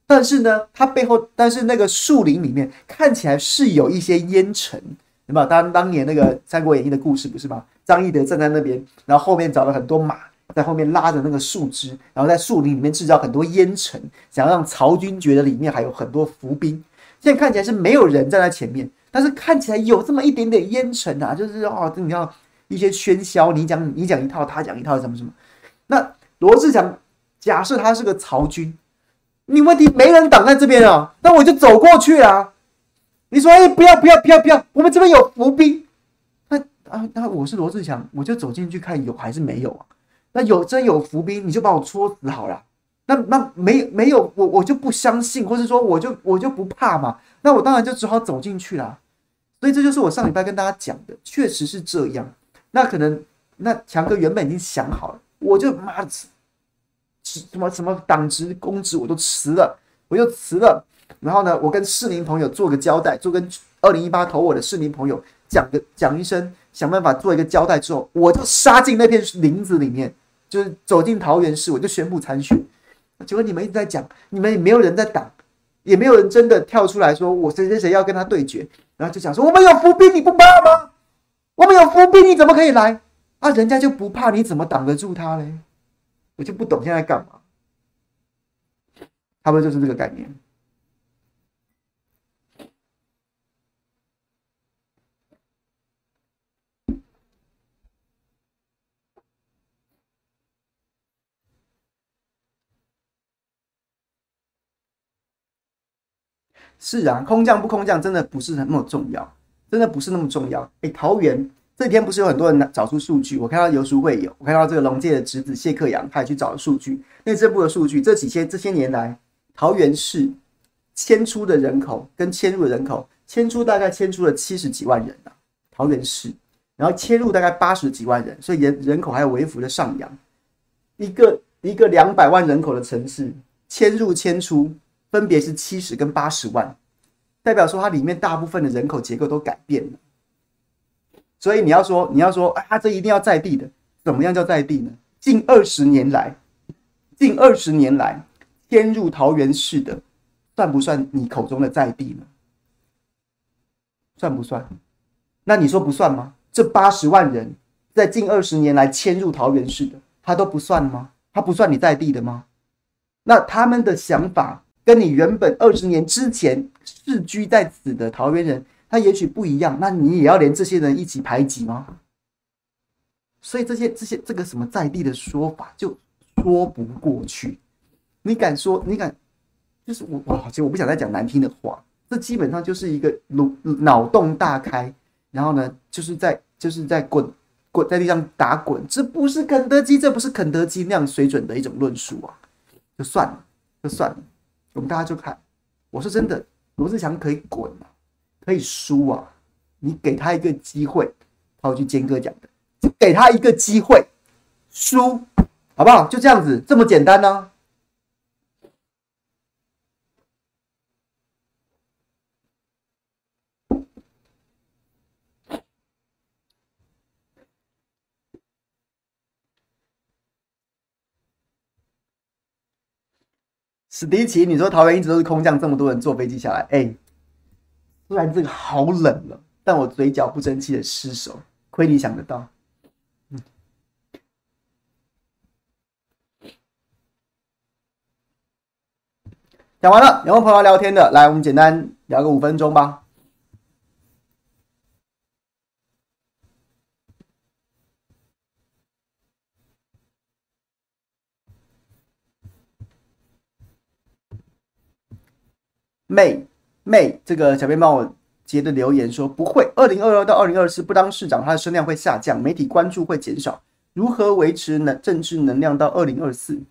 但是呢，他背后，但是那个树林里面看起来是有一些烟尘，对吧？当当年那个《三国演义》的故事不是吗？张翼德站在那边，然后后面找了很多马在后面拉着那个树枝，然后在树林里面制造很多烟尘，想让曹军觉得里面还有很多伏兵。现在看起来是没有人站在前面，但是看起来有这么一点点烟尘啊，就是哦，你要一些喧嚣，你讲你讲一套，他讲一套，什么什么。那罗志祥假设他是个曹军。你问题没人挡在这边啊，那我就走过去啊。你说，哎，不要不要不要不要，我们这边有伏兵。那啊，那我是罗志强，我就走进去看有还是没有啊？那有真有伏兵，你就把我戳死好了。那那没没有，我我就不相信，或是说我就我就不怕嘛。那我当然就只好走进去了。所以这就是我上礼拜跟大家讲的，确实是这样。那可能那强哥原本已经想好了，我就妈的。什么什么党职公职我都辞了，我就辞了。然后呢，我跟市民朋友做个交代，做跟二零一八投我的市民朋友讲个讲一声，想办法做一个交代之后，我就杀进那片林子里面，就是走进桃园市，我就宣布参选。结果你们一直在讲，你们也没有人在挡，也没有人真的跳出来说我谁谁谁要跟他对决，然后就讲说我们有伏兵，你不怕吗？我们有伏兵，你怎么可以来？啊，人家就不怕，你怎么挡得住他嘞？我就不懂现在干嘛？他们就是这个概念。是啊，空降不空降，真的不是那么重要，真的不是那么重要。哎，桃园这几天不是有很多人找出数据？我看到游淑慧有，我看到这个龙介的侄子谢克阳，他也去找了数据，内政部的数据，这几些这些年来，桃园市迁出的人口跟迁入的人口，迁出大概迁出了七十几万人啊，桃园市，然后迁入大概八十几万人，所以人人口还有微幅的上扬。一个一个两百万人口的城市，迁入迁出。分别是七十跟八十万，代表说它里面大部分的人口结构都改变了。所以你要说，你要说，啊，这一定要在地的，怎么样叫在地呢？近二十年来，近二十年来迁入桃园市的，算不算你口中的在地呢？算不算？那你说不算吗？这八十万人在近二十年来迁入桃园市的，他都不算吗？他不算你在地的吗？那他们的想法？跟你原本二十年之前世居在此的桃园人，他也许不一样，那你也要连这些人一起排挤吗？所以这些这些这个什么在地的说法就说不过去。你敢说？你敢？就是我哇，其实我不想再讲难听的话，这基本上就是一个脑脑洞大开，然后呢，就是在就是在滚滚在地上打滚，这不是肯德基，这不是肯德基那样水准的一种论述啊，就算了，就算了。我们大家就看，我说真的，罗志祥可以滚啊，可以输啊，你给他一个机会，套句坚哥讲的，就给他一个机会，输，好不好？就这样子，这么简单呢、啊？史迪奇，你说桃园一直都是空降，这么多人坐飞机下来，哎、欸，突然这个好冷了，但我嘴角不争气的失手，亏你想得到。讲完了，有没有朋友聊天的？来，我们简单聊个五分钟吧。妹妹，这个小编帮我截的留言说不会，二零二二到二零二四不当市长，他的声量会下降，媒体关注会减少。如何维持能政治能量到二零二四？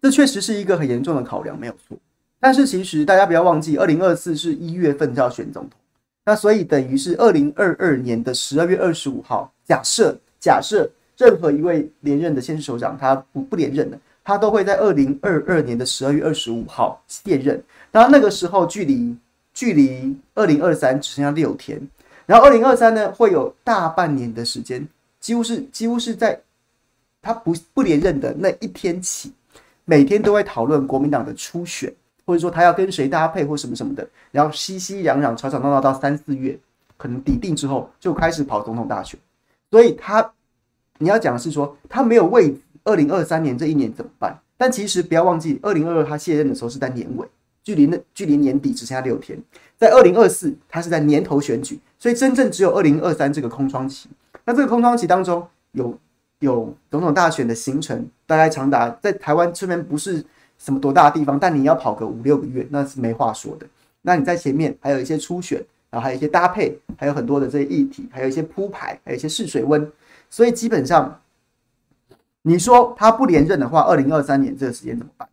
这确实是一个很严重的考量，没有错。但是其实大家不要忘记，二零二四是一月份就要选总统，那所以等于是二零二二年的十二月二十五号，假设假设任何一位连任的县市首长他不不连任了，他都会在二零二二年的十二月二十五号卸任。然后那个时候距离距离二零二三只剩下六天，然后二零二三呢会有大半年的时间，几乎是几乎是在他不不连任的那一天起，每天都会讨论国民党的初选，或者说他要跟谁搭配或什么什么的，然后熙熙攘攘、吵吵闹闹到三四月，可能底定之后就开始跑总统大选。所以他你要讲的是说他没有为二零二三年这一年怎么办？但其实不要忘记，二零二二他卸任的时候是在年尾。距离那距离年底只剩下六天，在二零二四，它是在年头选举，所以真正只有二零二三这个空窗期。那这个空窗期当中有有总统大选的行程，大概长达在台湾这边不是什么多大的地方，但你要跑个五六个月，那是没话说的。那你在前面还有一些初选，然后还有一些搭配，还有很多的这些议题，还有一些铺排，还有一些试水温。所以基本上，你说他不连任的话，二零二三年这个时间怎么办？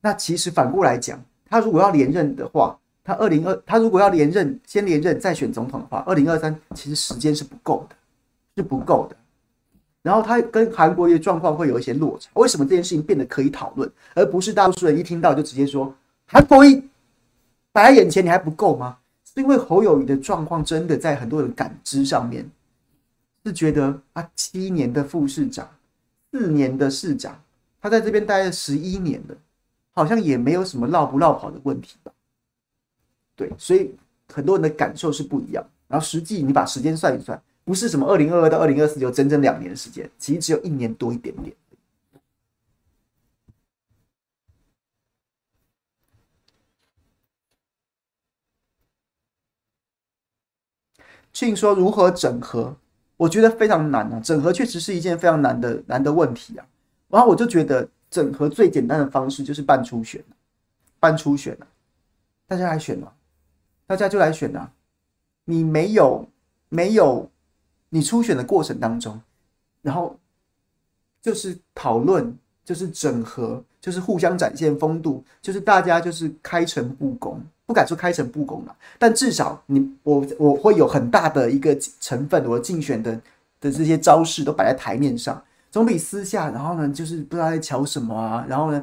那其实反过来讲。他如果要连任的话，他二零二他如果要连任，先连任再选总统的话，二零二三其实时间是不够的，是不够的。然后他跟韩国瑜状况会有一些落差。为什么这件事情变得可以讨论，而不是大多数人一听到就直接说韩国瑜摆在眼前，你还不够吗？是因为侯友宜的状况真的在很多人感知上面是觉得啊，七年的副市长，四年的市长，他在这边待了十一年了。好像也没有什么绕不绕跑的问题吧？对，所以很多人的感受是不一样。然后实际你把时间算一算，不是什么二零二二到二零二四有整整两年时间，其实只有一年多一点点。庆说如何整合？我觉得非常难啊！整合确实是一件非常难的难的问题啊。然后我就觉得整合最简单的方式就是办初选，办初选啊，大家来选啊，大家就来选啊。你没有没有你初选的过程当中，然后就是讨论，就是整合，就是互相展现风度，就是大家就是开诚布公。不敢说开诚布公了，但至少你我我会有很大的一个成分，我竞选的的这些招式都摆在台面上，总比私下，然后呢就是不知道在瞧什么啊，然后呢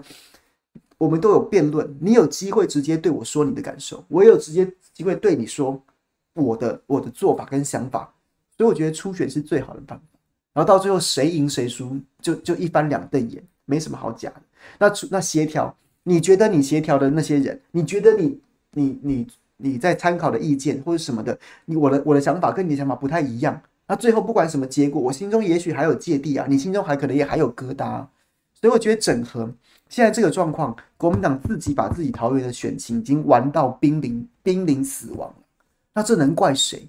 我们都有辩论，你有机会直接对我说你的感受，我也有直接机会对你说我的我的做法跟想法，所以我觉得初选是最好的办法，然后到最后谁赢谁输就就一翻两瞪眼，没什么好讲的。那那协调，你觉得你协调的那些人，你觉得你。你你你在参考的意见或者什么的，你我的我的想法跟你的想法不太一样，那最后不管什么结果，我心中也许还有芥蒂啊，你心中还可能也还有疙瘩，所以我觉得整合现在这个状况，国民党自己把自己桃园的选情已经玩到濒临濒临死亡，那这能怪谁？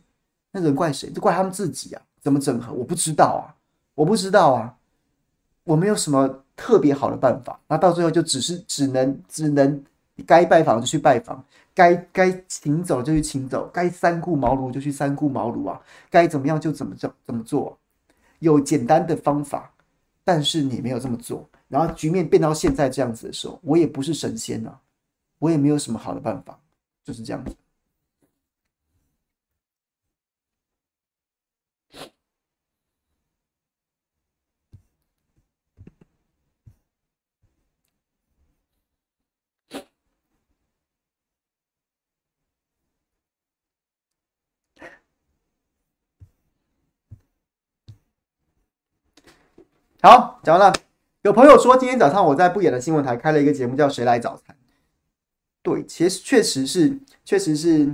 那能怪谁？就怪他们自己啊！怎么整合？我不知道啊，我不知道啊，我没有什么特别好的办法，那到最后就只是只能只能该拜访就去拜访。该该请走就去请走，该三顾茅庐就去三顾茅庐啊，该怎么样就怎么怎怎么做，有简单的方法，但是你没有这么做，然后局面变到现在这样子的时候，我也不是神仙啊，我也没有什么好的办法，就是这样子。好，讲完了。有朋友说，今天早上我在不演的新闻台开了一个节目，叫《谁来早餐》。对，其实确实是，确实是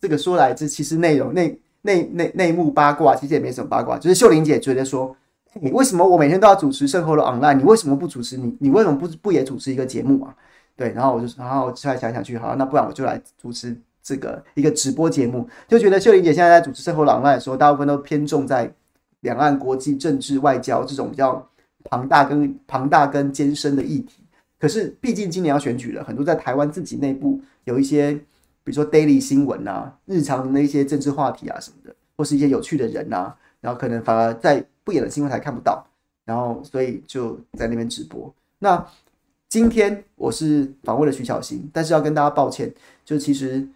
这个说来这其实内容内内内内幕八卦，其实也没什么八卦。就是秀玲姐觉得说，你为什么我每天都要主持圣后的 online？你为什么不主持？你你为什么不不也主持一个节目啊？对，然后我就然后后来想想去，好，那不然我就来主持这个一个直播节目。就觉得秀玲姐现在在主持圣后的 online 的时候，大部分都偏重在。两岸国际政治外交这种比较庞大跟庞大跟艰深的议题，可是毕竟今年要选举了，很多在台湾自己内部有一些，比如说 daily 新闻啊，日常的那些政治话题啊什么的，或是一些有趣的人啊，然后可能反而在不演的新闻台看不到，然后所以就在那边直播。那今天我是访问了徐巧芯，但是要跟大家抱歉，就其实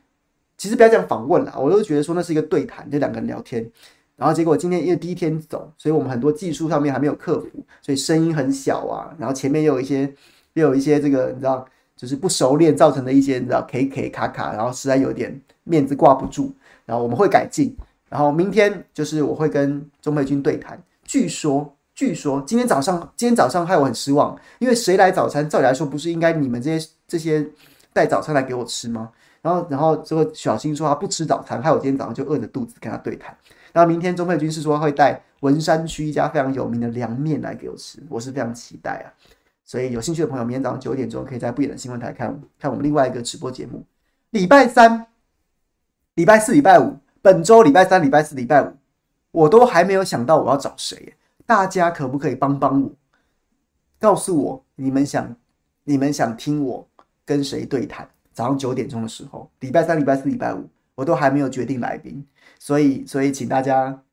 其实不要讲访问了，我都觉得说那是一个对谈，就两个人聊天。然后结果今天因为第一天走，所以我们很多技术上面还没有克服，所以声音很小啊。然后前面又有一些，又有一些这个你知道，就是不熟练造成的一些你知道 K K 卡卡，然后实在有点面子挂不住。然后我们会改进。然后明天就是我会跟钟佩君对谈。据说，据说今天早上，今天早上害我很失望，因为谁来早餐？照理来说不是应该你们这些这些带早餐来给我吃吗？然后然后这个小新说他不吃早餐，害我今天早上就饿着肚子跟他对谈。那明天钟佩君是说会带文山区一家非常有名的凉面来给我吃，我是非常期待啊！所以有兴趣的朋友，明天早上九点钟可以在不远的新闻台看看我们另外一个直播节目。礼拜三、礼拜四、礼拜五，本周礼拜三、礼拜四、礼拜五，我都还没有想到我要找谁，大家可不可以帮帮我，告诉我你们想你们想听我跟谁对谈？早上九点钟的时候，礼拜三、礼拜四、礼拜五，我都还没有决定来宾。所以，所以，请大家，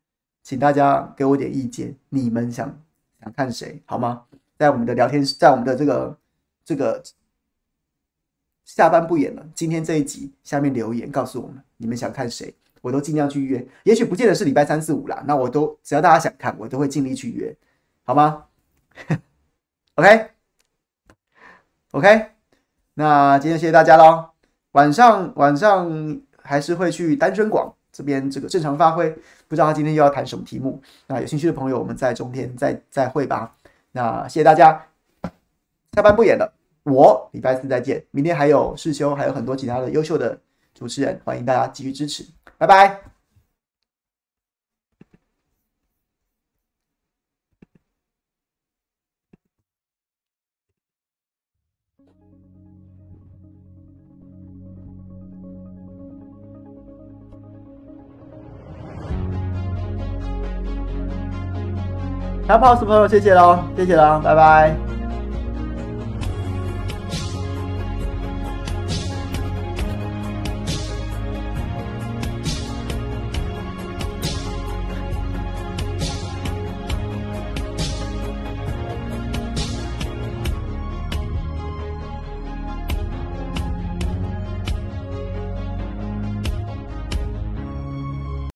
请大家给我点意见。你们想想看谁好吗？在我们的聊天，在我们的这个这个下班不演了。今天这一集下面留言告诉我们，你们想看谁，我都尽量去约。也许不见得是礼拜三四五啦，那我都只要大家想看，我都会尽力去约，好吗？OK，OK，、那今天谢谢大家喽。晚上晚上还是会去单身广。这边这个正常发挥，不知道他今天又要谈什么题目。那有兴趣的朋友，我们在中天再再会吧。那谢谢大家，下班不演了，我礼拜四再见。明天还有世修，还有很多其他的优秀的主持人，欢迎大家继续支持，拜拜。小跑什么朋友，谢谢喽，谢谢喽，拜拜。